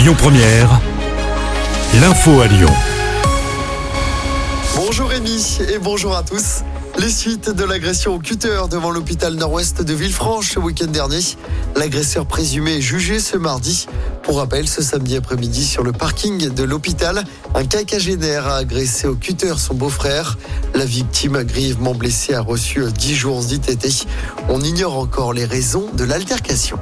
Lyon Première, l'info à Lyon. Bonjour Rémi et bonjour à tous. Les suites de l'agression au cutter devant l'hôpital nord-ouest de Villefranche ce week-end dernier. L'agresseur présumé est jugé ce mardi. Pour rappel, ce samedi après-midi sur le parking de l'hôpital, un quinquagénaire a agressé au cutter son beau-frère. La victime grièvement blessée a reçu 10 jours d'ITT. On ignore encore les raisons de l'altercation.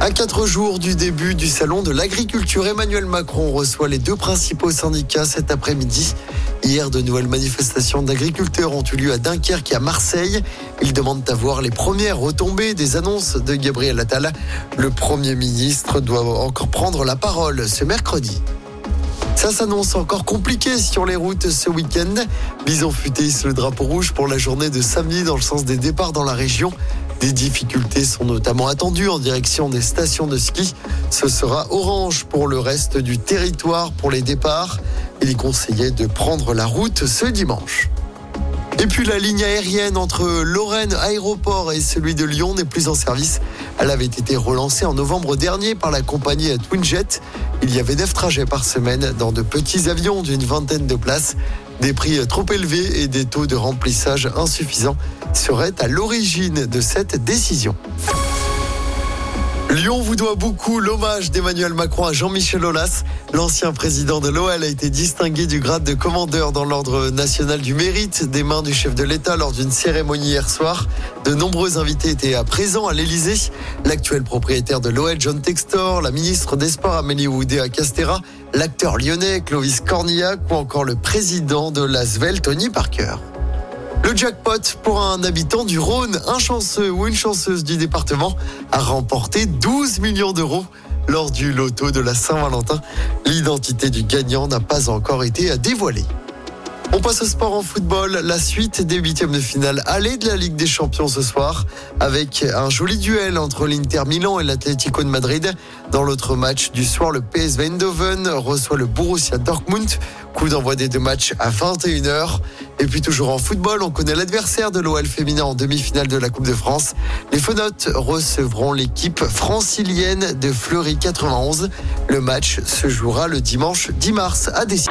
À quatre jours du début du salon de l'agriculture, Emmanuel Macron reçoit les deux principaux syndicats cet après-midi. Hier, de nouvelles manifestations d'agriculteurs ont eu lieu à Dunkerque et à Marseille. Ils demandent à voir les premières retombées des annonces de Gabriel Attal. Le Premier ministre doit encore prendre la parole ce mercredi. Ça s'annonce encore compliqué sur les routes ce week-end. Bison futé le drapeau rouge pour la journée de samedi dans le sens des départs dans la région. Des difficultés sont notamment attendues en direction des stations de ski. Ce sera orange pour le reste du territoire pour les départs. Il est conseillé de prendre la route ce dimanche. Et puis la ligne aérienne entre Lorraine Aéroport et celui de Lyon n'est plus en service. Elle avait été relancée en novembre dernier par la compagnie Twinjet. Il y avait 9 trajets par semaine dans de petits avions d'une vingtaine de places. Des prix trop élevés et des taux de remplissage insuffisants seraient à l'origine de cette décision. Lyon vous doit beaucoup l'hommage d'Emmanuel Macron à Jean-Michel Aulas. L'ancien président de l'OL a été distingué du grade de commandeur dans l'ordre national du mérite des mains du chef de l'État lors d'une cérémonie hier soir. De nombreux invités étaient à présent à l'Elysée. L'actuel propriétaire de l'OL, John Textor, la ministre des Sports, Amélie Oudéa Castera, l'acteur lyonnais, Clovis Cornillac ou encore le président de l'Asvel, Tony Parker. Le jackpot pour un habitant du Rhône, un chanceux ou une chanceuse du département, a remporté 12 millions d'euros lors du loto de la Saint-Valentin. L'identité du gagnant n'a pas encore été dévoilée. On passe au sport en football. La suite des huitièmes de finale aller de la Ligue des Champions ce soir avec un joli duel entre l'Inter Milan et l'Atlético de Madrid. Dans l'autre match du soir, le PSV Eindhoven reçoit le Borussia Dortmund. Coup d'envoi des deux matchs à 21h. Et puis toujours en football, on connaît l'adversaire de l'OL féminin en demi-finale de la Coupe de France. Les Fenotes recevront l'équipe francilienne de Fleury 91. Le match se jouera le dimanche 10 mars à Dessy.